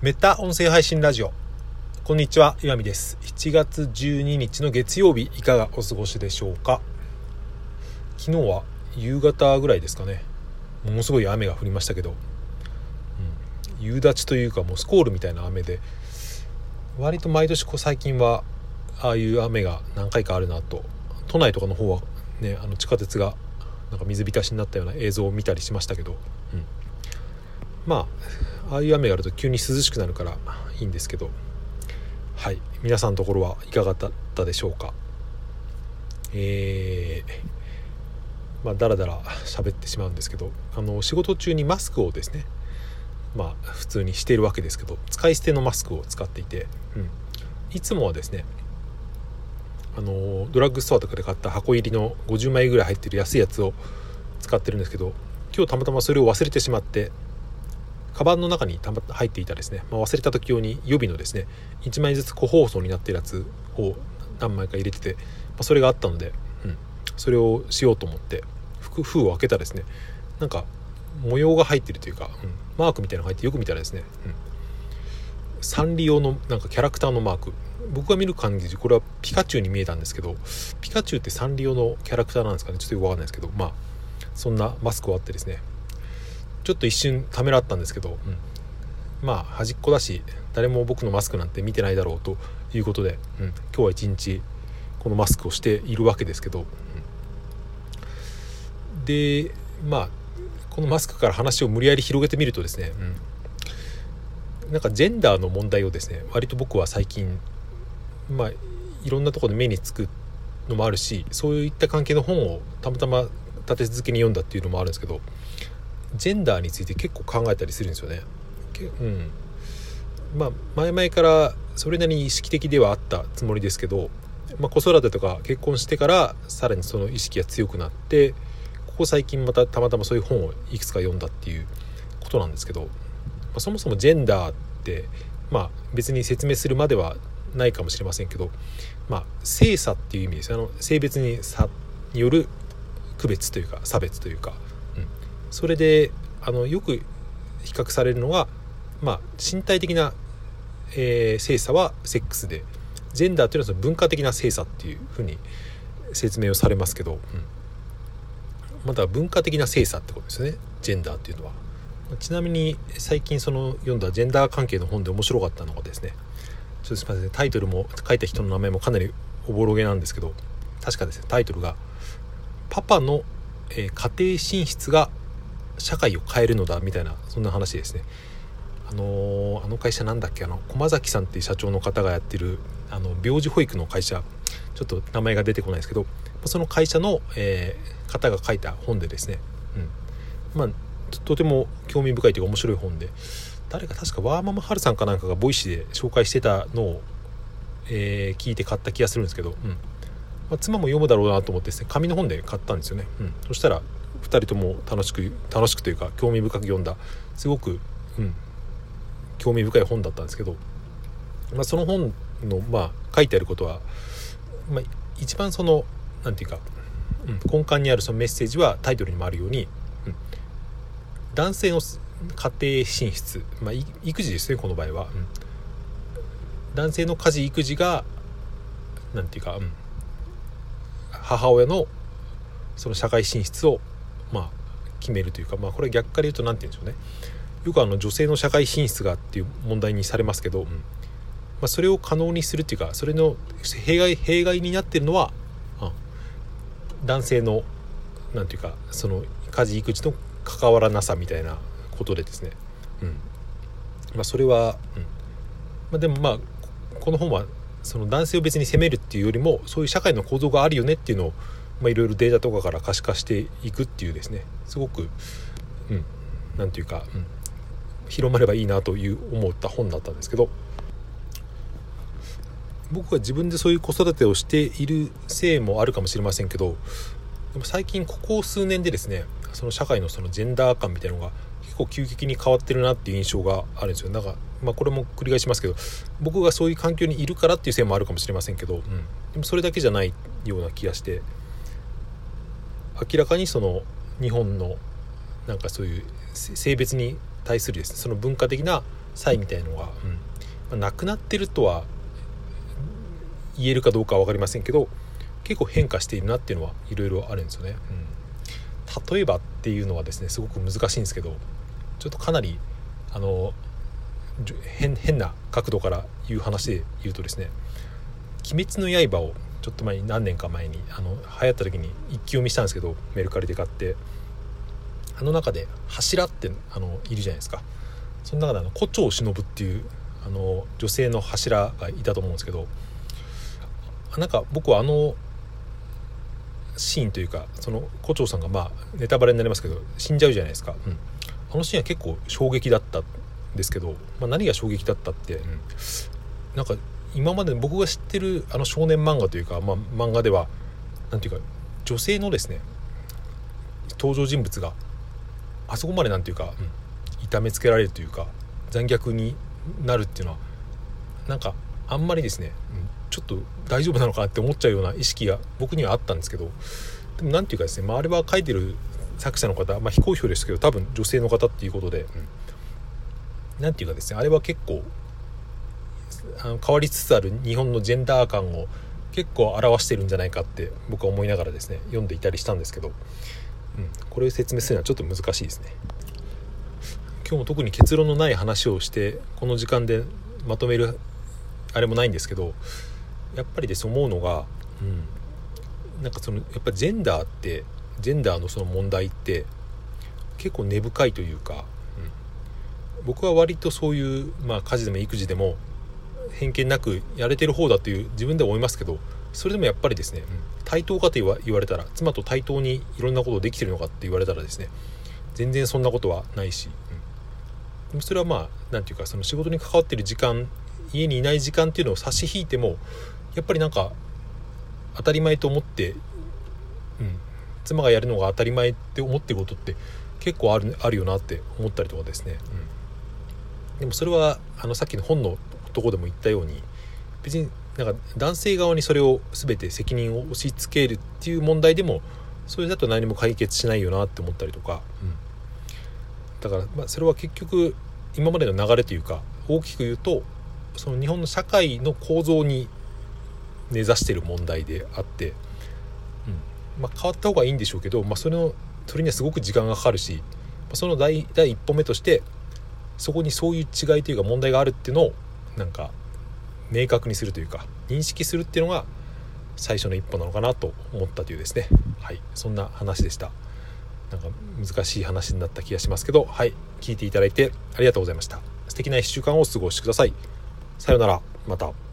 メタ音声配信ラジオ。こんにちは岩見です。7月12日の月曜日いかがお過ごしでしょうか？昨日は夕方ぐらいですかね。ものすごい雨が降りましたけど、うん、夕立というかもうスコールみたいな雨で割と毎年こう最近はああいう雨が何回かあるなと。都内とかの方はねあの地下鉄がなんか水浸しになったような映像を見たりしましたけど、うん、まあああいう雨があると急に涼しくなるからいいんですけど。はい。皆さんのところはいかがだったでしょうか？えー、まあだらだら喋ってしまうんですけどあの仕事中にマスクをですねまあ普通にしているわけですけど使い捨てのマスクを使っていて、うん、いつもはですねあのドラッグストアとかで買った箱入りの50枚ぐらい入ってる安いやつを使ってるんですけど今日たまたまそれを忘れてしまってカバンの中にたま入っていたですね、まあ、忘れた時用に予備のですね1枚ずつ個包装になってるやつを何枚か入れてて、まあ、それがあったので、うん、それをしようと思って封を開けたらですね。なんか模様が入ってるというか、うん、マークみたいなのが入ってよく見たらですね、うん、サンリオのなんかキャラクターのマーク。僕が見る感じこれはピカチュウに見えたんですけどピカチュウってサンリオのキャラクターなんですかね？ちょっとよくわかんないですけどまあそんなマスクをあってですねちょっと一瞬ためらったんですけど、うん、まあ端っこだし誰も僕のマスクなんて見てないだろうということで、うん、今日は一日このマスクをしているわけですけど、うん、でまあこのマスクから話を無理やり広げてみるとですね、うん、なんかジェンダーの問題をですね割と僕は最近まあいろんなところで目につくのもあるしそういった関係の本をたまたま立て続けに読んだっていうのもあるんですけどジェンダーについて結構考えたりするんですよね。うんまあ、前々からそれなりに意識的ではあったつもりですけど、まあ、子育てとか結婚してからさらにその意識が強くなってここ最近またたまたまそういう本をいくつか読んだっていうことなんですけど、まあ、そもそもジェンダーって、まあ、別に説明するまではないかもしれませんけど、まあ、性差っていう意味ですあの性別に差による区別というか差別というかそれであのよく比較されるのが、まあ、身体的な、えー、性差はセックスでジェンダーというのはその文化的な性差っていうふうに説明をされますけど、うん、まだ文化的な性差ってことですねジェンダーっていうのは。ちなみに最近その読んだジェンダー関係の本で面白かったのがですねちょっとすみませんタイトルも書いた人の名前もかなりおぼろげなんですけど確かですねタイトルが「パパの、えー、家庭進出が社会を変えるのだみたいなそんな話ですね。あのー、あの会社なんだっけ？あの駒崎さんっていう社長の方がやってるあの病児保育の会社。ちょっと名前が出てこないですけどその会社の、えー、方が書いた本でですね、うん。まあ、とても興味深いというか面白い本で誰か確かワーママハルさんかなんかが Voicy で紹介してたのを、えー、聞いて買った気がするんですけど、うん。まあ、妻も読むだろうなと思ってですね紙の本で買ったんですよね、うん、そしたら2人とも楽しく楽しくというか興味深く読んだ。すごく、うん、興味深い本だったんですけど、まあ、その本の、まあ、書いてあることは、まあ、一番その何て言うか、うん、根幹にあるそのメッセージはタイトルにもあるように、うん、男性の家庭進出、まあ、育児ですねこの場合は、うん、男性の家事育児が何て言うか、うん、母親のその社会進出をまあ、決めるというか、まあ、これ逆から言うと何て言うんでしょうね。よくあの女性の社会進出がっていう問題にされますけど、うん。まあ、それを可能にするっていうかそれの弊害弊害になってるのは、うん、男性の何て言うかその家事育児の関わらなさみたいなことでですね、うん。まあ、それは、うん。まあ、でもまあこの本はその男性を別に責めるっていうよりもそういう社会の構造があるよねっていうのをまあ、いろいろデータとかから可視化していくっていうですね。すごくうん何て言うか、うん、広まればいいなという思った本だったんですけど。僕は自分でそういう子育てをしているせいもあるかもしれませんけどでも最近ここ数年でですねその社会のそのジェンダー感みたいなのが結構急激に変わってるなっていう印象があるんですよ。だかまあこれも繰り返しますけど僕がそういう環境にいるからっていうせいもあるかもしれませんけど、うん、でもそれだけじゃないような気がして。明らかにその日本のなんかそういう性別に対するですねその文化的な差異みたいなのが、うん。まあ、なくなってるとは言えるかどうかは分かりませんけど結構変化しているなっていうのはいろいろあるんですよね、うん、例えばっていうのはですねすごく難しいんですけどちょっとかなりあの変変な角度から言う話で言うとですね「鬼滅の刃」をちょっと前に何年か前にあの流行った時に一気読みしたんですけどメルカリで買って。あの中で柱ってあのいるじゃないですか。その中であの胡蝶忍っていうあの女性の柱がいたと思うんですけどなんか僕はあのシーンというかその胡蝶さんがまあネタバレになりますけど死んじゃうじゃないですか、うん、あのシーンは結構衝撃だったんですけど、まあ、何が衝撃だったって、うん、なんか今まで僕が知ってるあの少年漫画というか、まあ、漫画では何ていうか女性のですね登場人物があそこまで何ていうか、うん、痛めつけられるというか残虐になるっていうのはなんかあんまりですね、うん、ちょっと大丈夫なのかなって思っちゃうような意識が僕にはあったんですけどでも何ていうかですね、まあ、あれは書いてる作者の方、まあ、非公表ですけど多分女性の方っていうことで何、うん、ていうかですねあれは結構変わりつつある日本のジェンダー感を結構表してるんじゃないかって僕は思いながらですね読んでいたりしたんですけど、うん、これを説明するのはちょっと難しいですね。今日も特に結論のない話をしてこの時間でまとめるあれもないんですけどやっぱりです思うのが、うん、なんかそのやっぱジェンダーってジェンダーのその問題って結構根深いというか、うん、僕は割とそういう、まあ、家事でも育児でも偏見なくやれてる方だという自分では思いますけどそれでもやっぱりですね、うん、対等かと言われたら妻と対等にいろんなことできてるのかって言われたらですね全然そんなことはないし、うん、でもそれはまあ何て言うかその仕事に関わってる時間家にいない時間っていうのを差し引いてもやっぱりなんか当たり前と思って、うん、妻がやるのが当たり前って思ってることって結構あるあるよなって思ったりとかですね、うん、でもそれはあのさっきの本のとこでも言ったように別になんか男性側にそれを全て責任を押し付けるっていう問題でもそれだと何も解決しないよなって思ったりとか、うん、だからまそれは結局今までの流れというか大きく言うとその日本の社会の構造に根ざしてる問題であって、うん。まあ、変わった方がいいんでしょうけど、まあ、それのそれにはすごく時間がかかるしその第第一歩目としてそこにそういう違いというか問題があるっていうのをなんか明確にするというか認識するっていうのが最初の一歩なのかなと思ったというですね。はい。そんな話でした。なんか難しい話になった気がしますけどはい。聞いていただいてありがとうございました。素敵な1週間をお過ごしください。さようなら。また。